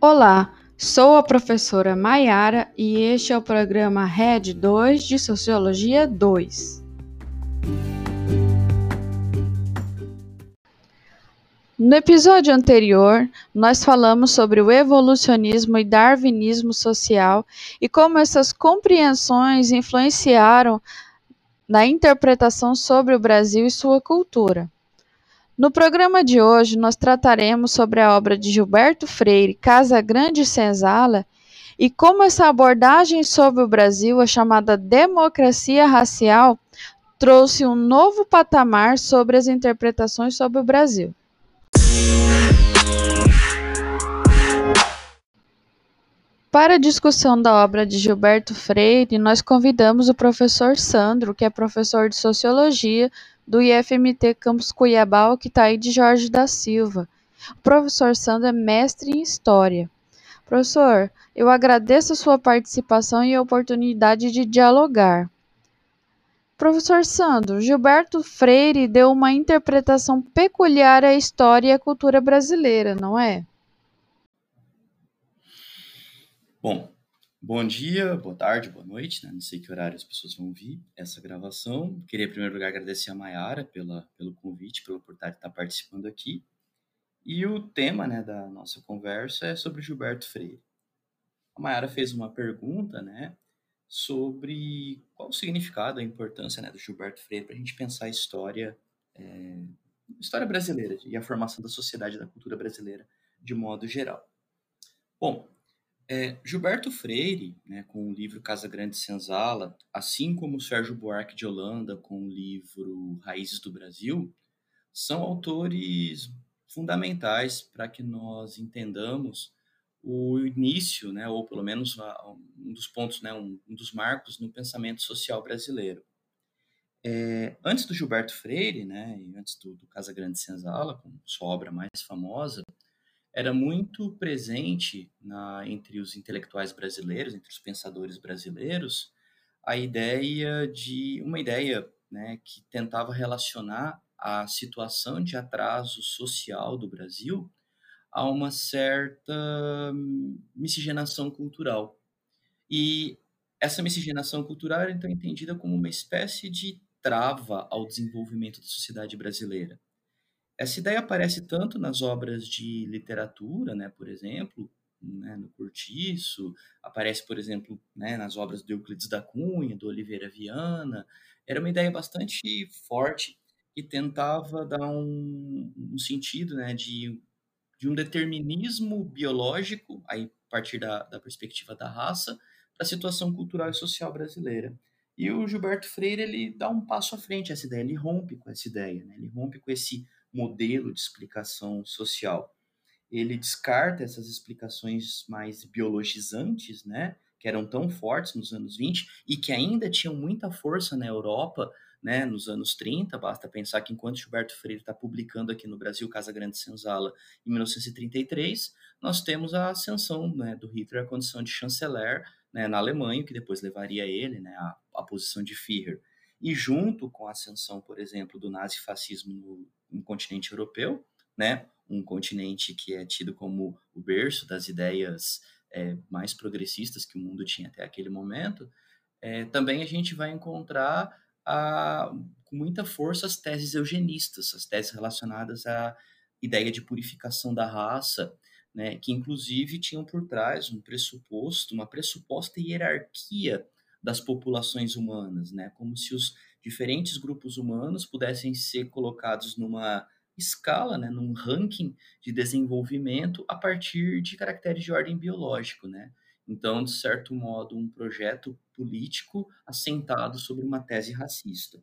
Olá, sou a professora Maiara e este é o programa RED 2 de Sociologia 2. No episódio anterior, nós falamos sobre o evolucionismo e darwinismo social e como essas compreensões influenciaram na interpretação sobre o Brasil e sua cultura. No programa de hoje, nós trataremos sobre a obra de Gilberto Freire, Casa Grande e Senzala, e como essa abordagem sobre o Brasil, a chamada democracia racial, trouxe um novo patamar sobre as interpretações sobre o Brasil. Para a discussão da obra de Gilberto Freire, nós convidamos o professor Sandro, que é professor de Sociologia do IFMT Campus Cuiabá, que está aí de Jorge da Silva. O professor Sandro é mestre em História. Professor, eu agradeço a sua participação e a oportunidade de dialogar. Professor Sandro, Gilberto Freire deu uma interpretação peculiar à história e à cultura brasileira, não é? Bom, Bom dia, boa tarde, boa noite, né? não sei que horário as pessoas vão ouvir essa gravação. Queria, em primeiro lugar, agradecer a Mayara pela, pelo convite, pela oportunidade de estar participando aqui. E o tema né, da nossa conversa é sobre Gilberto Freire. A Mayara fez uma pergunta né, sobre qual o significado, a importância né, do Gilberto Freire para a gente pensar a história, é, história brasileira e a formação da sociedade e da cultura brasileira de modo geral. Bom, é, Gilberto Freire, né, com o livro Casa Grande Senzala, assim como Sérgio Buarque de Holanda com o livro Raízes do Brasil, são autores fundamentais para que nós entendamos o início, né, ou pelo menos um dos pontos, né, um, dos marcos no pensamento social brasileiro. É, antes do Gilberto Freire, né, e antes do, do Casa Grande Senzala, com sua obra mais famosa, era muito presente na, entre os intelectuais brasileiros, entre os pensadores brasileiros, a ideia de uma ideia né, que tentava relacionar a situação de atraso social do Brasil a uma certa miscigenação cultural. E essa miscigenação cultural era então entendida como uma espécie de trava ao desenvolvimento da sociedade brasileira. Essa ideia aparece tanto nas obras de literatura, né, por exemplo, né, no Cortiço, aparece, por exemplo, né, nas obras do Euclides da Cunha, do Oliveira Viana. Era uma ideia bastante forte que tentava dar um, um sentido né, de, de um determinismo biológico, a partir da, da perspectiva da raça, para a situação cultural e social brasileira. E o Gilberto Freire ele dá um passo à frente essa ideia, ele rompe com essa ideia, né? ele rompe com esse modelo de explicação social. Ele descarta essas explicações mais biologizantes, né, que eram tão fortes nos anos 20 e que ainda tinham muita força na Europa, né, nos anos 30. Basta pensar que enquanto Gilberto Freire está publicando aqui no Brasil Casa Grande Senzala em 1933, nós temos a ascensão né, do Hitler à condição de chanceler né, na Alemanha, que depois levaria ele né, à, à posição de Führer. E junto com a ascensão, por exemplo, do nazifascismo no, no continente europeu, né? um continente que é tido como o berço das ideias é, mais progressistas que o mundo tinha até aquele momento, é, também a gente vai encontrar a, com muita força as teses eugenistas, as teses relacionadas à ideia de purificação da raça, né, que inclusive tinham por trás um pressuposto, uma pressuposta hierarquia das populações humanas, né, como se os diferentes grupos humanos pudessem ser colocados numa escala, né, num ranking de desenvolvimento a partir de caracteres de ordem biológico, né? Então, de certo modo, um projeto político assentado sobre uma tese racista.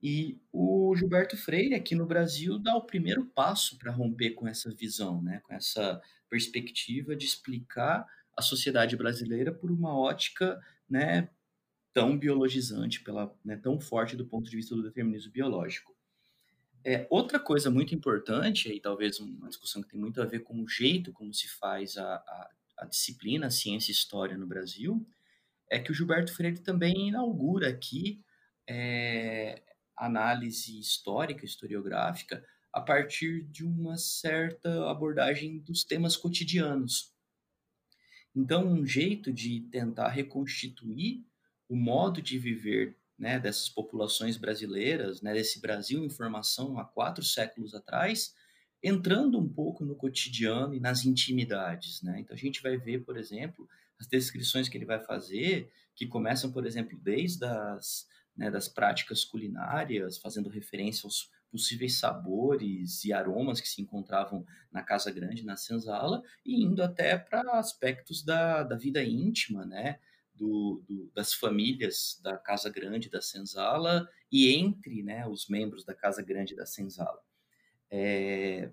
E o Gilberto Freire, aqui no Brasil, dá o primeiro passo para romper com essa visão, né? com essa perspectiva de explicar a sociedade brasileira por uma ótica né, tão biologizante, pela, né, tão forte do ponto de vista do determinismo biológico. É, outra coisa muito importante, e talvez uma discussão que tem muito a ver com o jeito como se faz a, a, a disciplina a ciência e história no Brasil, é que o Gilberto Freire também inaugura aqui é, análise histórica, historiográfica, a partir de uma certa abordagem dos temas cotidianos. Então, um jeito de tentar reconstituir o modo de viver né, dessas populações brasileiras, né, desse Brasil em formação há quatro séculos atrás, entrando um pouco no cotidiano e nas intimidades. Né? Então, a gente vai ver, por exemplo, as descrições que ele vai fazer, que começam, por exemplo, desde as, né, das práticas culinárias, fazendo referência aos possíveis sabores e aromas que se encontravam na Casa Grande, na senzala, e indo até para aspectos da, da vida íntima, né? Do, do, das famílias da Casa Grande da Senzala e entre né, os membros da Casa Grande da Senzala. É,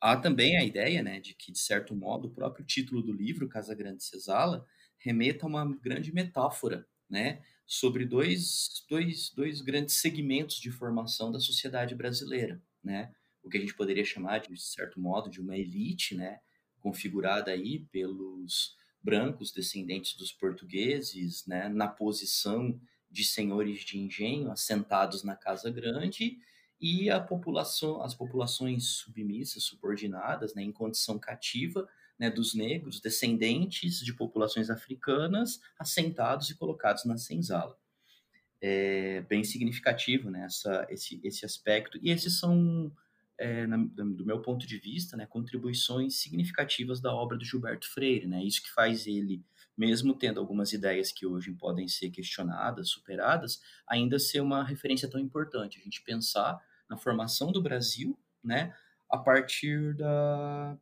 há também a ideia né, de que, de certo modo, o próprio título do livro, Casa Grande Senzala, remeta a uma grande metáfora né, sobre dois, dois, dois grandes segmentos de formação da sociedade brasileira, né? O que a gente poderia chamar, de certo modo, de uma elite, né? Configurada aí pelos brancos descendentes dos portugueses, né? Na posição de senhores de engenho assentados na Casa Grande e a população, as populações submissas, subordinadas, né, em condição cativa, né, dos negros, descendentes de populações africanas, assentados e colocados na senzala. É bem significativo né, essa, esse, esse aspecto, e esses são, é, na, do meu ponto de vista, né, contribuições significativas da obra do Gilberto Freire. Né, isso que faz ele, mesmo tendo algumas ideias que hoje podem ser questionadas, superadas, ainda ser uma referência tão importante. A gente pensar na formação do Brasil, né, a partir da,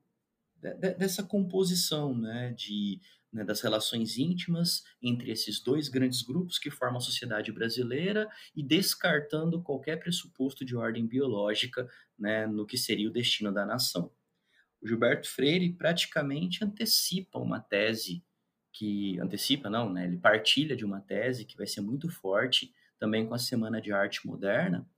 dessa composição né, de, né, das relações íntimas entre esses dois grandes grupos que formam a sociedade brasileira e descartando qualquer pressuposto de ordem biológica né, no que seria o destino da nação. O Gilberto Freire praticamente antecipa uma tese que antecipa não, né, ele partilha de uma tese que vai ser muito forte também com a Semana de Arte Moderna,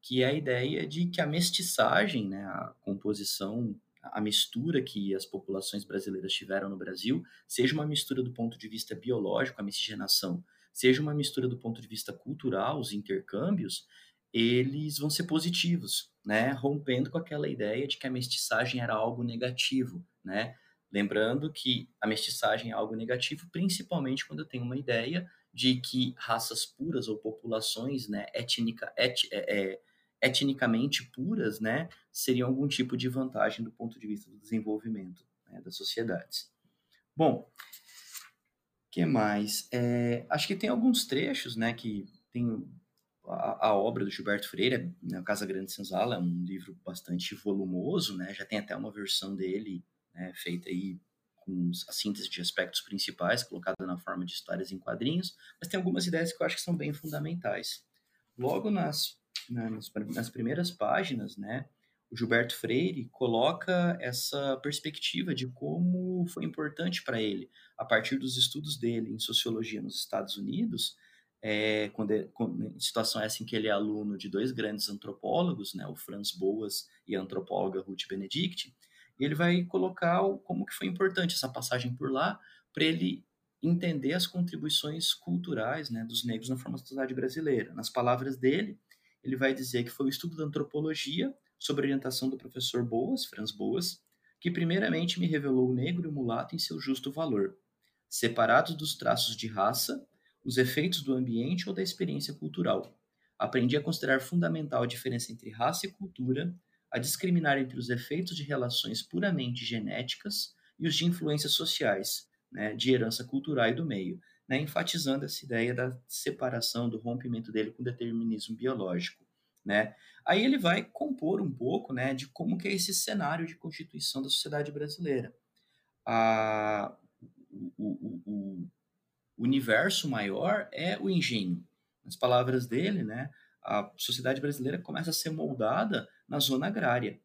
que é a ideia de que a mestiçagem, né, a composição a mistura que as populações brasileiras tiveram no Brasil, seja uma mistura do ponto de vista biológico, a miscigenação, seja uma mistura do ponto de vista cultural, os intercâmbios, eles vão ser positivos, né? Rompendo com aquela ideia de que a mestiçagem era algo negativo, né? Lembrando que a mestiçagem é algo negativo, principalmente quando eu tenho uma ideia de que raças puras ou populações, né, étnica, et, é, é, etnicamente puras, né, seriam algum tipo de vantagem do ponto de vista do desenvolvimento né, das sociedades. Bom, que mais? É, acho que tem alguns trechos, né, que tem a, a obra do Gilberto Freire, né, Casa Grande Senzala, é um livro bastante volumoso, né, já tem até uma versão dele né, feita aí com a síntese de aspectos principais, colocada na forma de histórias em quadrinhos, mas tem algumas ideias que eu acho que são bem fundamentais. Logo nas na, nas primeiras páginas, né, o Gilberto Freire coloca essa perspectiva de como foi importante para ele, a partir dos estudos dele em sociologia nos Estados Unidos, é, quando, quando situação essa em que ele é aluno de dois grandes antropólogos, né, o Franz Boas e a antropóloga Ruth Benedict, e ele vai colocar o, como que foi importante essa passagem por lá para ele entender as contribuições culturais né, dos negros na formação da sociedade brasileira. Nas palavras dele, ele vai dizer que foi o estudo da antropologia, sob orientação do professor Boas, Franz Boas, que primeiramente me revelou o negro e o mulato em seu justo valor, separados dos traços de raça, os efeitos do ambiente ou da experiência cultural. Aprendi a considerar fundamental a diferença entre raça e cultura, a discriminar entre os efeitos de relações puramente genéticas e os de influências sociais, né, de herança cultural e do meio, né, enfatizando essa ideia da separação, do rompimento dele com o determinismo biológico. Né? Aí ele vai compor um pouco né, de como que é esse cenário de constituição da sociedade brasileira. A, o, o, o, o universo maior é o engenho. Nas palavras dele, né, a sociedade brasileira começa a ser moldada na zona agrária,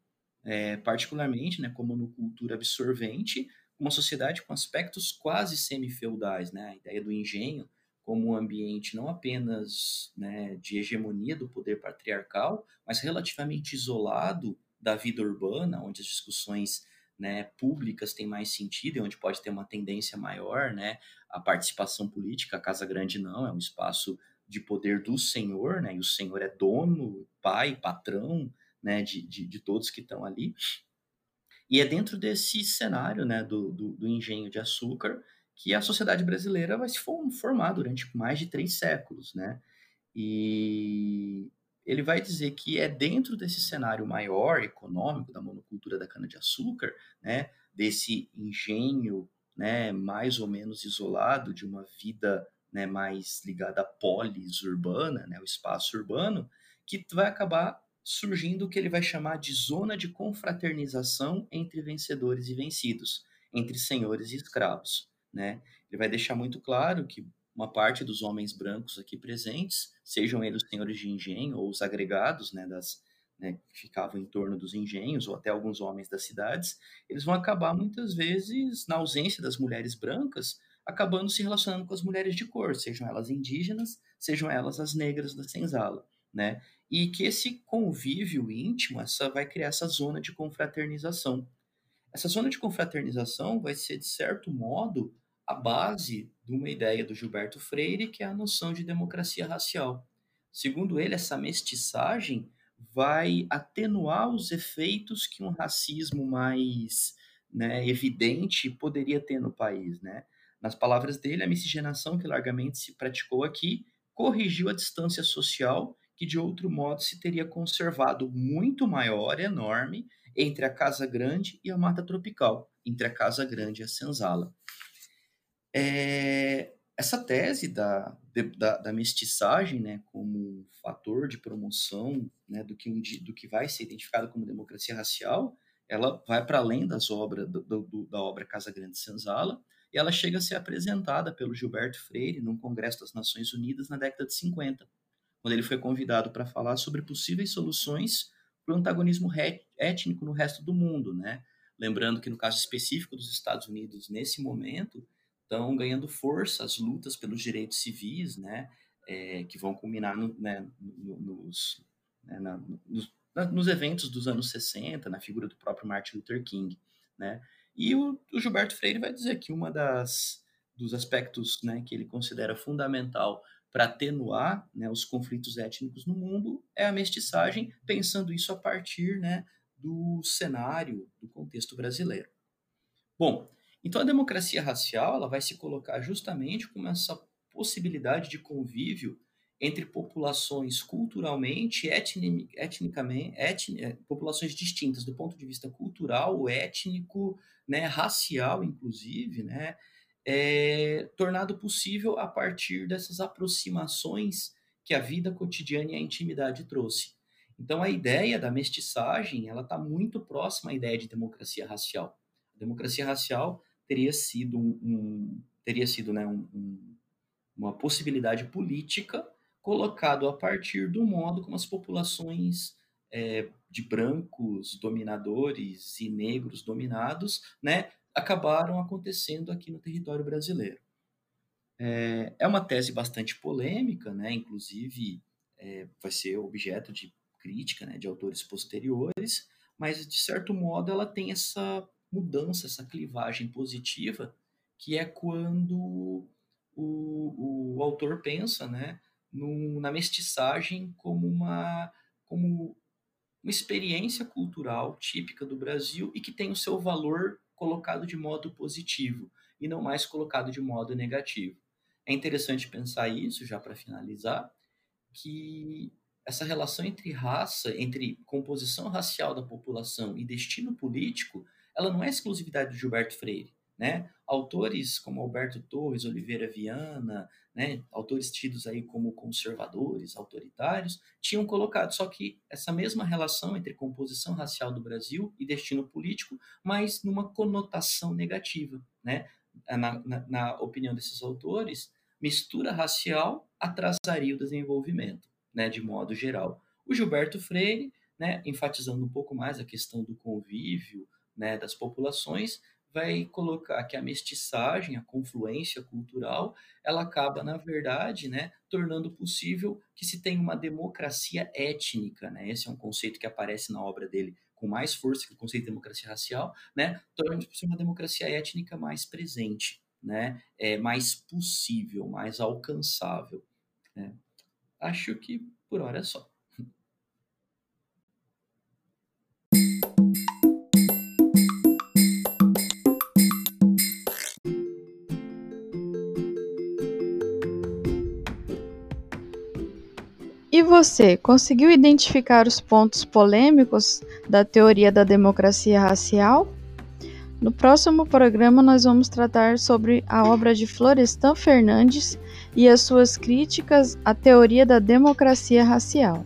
é, particularmente né, como no cultura absorvente, uma sociedade com aspectos quase semi-feudais, né? A ideia do engenho como um ambiente não apenas né, de hegemonia do poder patriarcal, mas relativamente isolado da vida urbana, onde as discussões né, públicas têm mais sentido e onde pode ter uma tendência maior, né, a participação política, a Casa Grande não, é um espaço de poder do senhor, né, e o senhor é dono, pai, patrão, né, de, de, de todos que estão ali. E é dentro desse cenário né, do, do, do engenho de açúcar que a sociedade brasileira vai se formar durante mais de três séculos, né? E ele vai dizer que é dentro desse cenário maior econômico da monocultura da cana-de-açúcar, né, desse engenho né, mais ou menos isolado de uma vida né, mais ligada à polis urbana, né, o espaço urbano, que vai acabar surgindo o que ele vai chamar de zona de confraternização entre vencedores e vencidos, entre senhores e escravos. Né? Ele vai deixar muito claro que uma parte dos homens brancos aqui presentes, sejam eles os senhores de engenho ou os agregados né, das, né, que ficavam em torno dos engenhos, ou até alguns homens das cidades, eles vão acabar muitas vezes, na ausência das mulheres brancas, acabando se relacionando com as mulheres de cor, sejam elas indígenas, sejam elas as negras da senzala, né? E que esse convívio íntimo, essa vai criar essa zona de confraternização. Essa zona de confraternização vai ser de certo modo a base de uma ideia do Gilberto Freire, que é a noção de democracia racial. Segundo ele, essa mestiçagem vai atenuar os efeitos que um racismo mais né, evidente poderia ter no país, né? Nas palavras dele, a miscigenação que largamente se praticou aqui corrigiu a distância social que de outro modo se teria conservado muito maior, enorme, entre a Casa Grande e a Mata Tropical, entre a Casa Grande e a Senzala. É, essa tese da, da, da, mestiçagem né, como fator de promoção né, do, que um, do que vai ser identificado como democracia racial, ela vai para além das obras do, do, da obra Casa Grande Senzala, e ela chega a ser apresentada pelo Gilberto Freire num Congresso das Nações Unidas na década de 50, quando ele foi convidado para falar sobre possíveis soluções para o antagonismo étnico no resto do mundo, né? Lembrando que no caso específico dos Estados Unidos, nesse momento, estão ganhando força as lutas pelos direitos civis, né? É, que vão culminar no, né, nos, né, na, nos, nos, eventos dos anos 60, na figura do próprio Martin Luther King, né? E o, o Gilberto Freire vai dizer que uma das dos aspectos né, que ele considera fundamental para atenuar né, os conflitos étnicos no mundo é a mestiçagem, pensando isso a partir né, do cenário, do contexto brasileiro. Bom, então a democracia racial ela vai se colocar justamente como essa possibilidade de convívio entre populações culturalmente, etni, etnicamente, etni, é, populações distintas do ponto de vista cultural, étnico, né, racial, inclusive, né, é, tornado possível a partir dessas aproximações que a vida cotidiana e a intimidade trouxe. Então a ideia da mestiçagem ela está muito próxima à ideia de democracia racial. A democracia racial teria sido um, teria sido né, um, uma possibilidade política colocado a partir do modo como as populações é, de brancos dominadores e negros dominados, né, acabaram acontecendo aqui no território brasileiro. É, é uma tese bastante polêmica, né, inclusive é, vai ser objeto de crítica né, de autores posteriores, mas de certo modo ela tem essa mudança, essa clivagem positiva, que é quando o, o autor pensa né, no, na mestiçagem como uma, como uma experiência cultural típica do Brasil e que tem o seu valor colocado de modo positivo e não mais colocado de modo negativo. É interessante pensar isso, já para finalizar, que essa relação entre raça, entre composição racial da população e destino político, ela não é exclusividade do Gilberto Freire. Né? Autores como Alberto Torres, Oliveira Viana, né, autores tidos aí como conservadores, autoritários, tinham colocado só que essa mesma relação entre composição racial do Brasil e destino político, mas numa conotação negativa. Né? Na, na, na opinião desses autores, mistura racial atrasaria o desenvolvimento, né, de modo geral. O Gilberto Freire, né, enfatizando um pouco mais a questão do convívio né, das populações, vai colocar que a mestiçagem, a confluência cultural, ela acaba, na verdade, né, tornando possível que se tenha uma democracia étnica. Né? Esse é um conceito que aparece na obra dele com mais força que o conceito de democracia racial, né? tornando possível uma democracia étnica mais presente, né? é, mais possível, mais alcançável. Né? Acho que por hora é só. Você conseguiu identificar os pontos polêmicos da teoria da democracia racial? No próximo programa, nós vamos tratar sobre a obra de Florestan Fernandes e as suas críticas à teoria da democracia racial.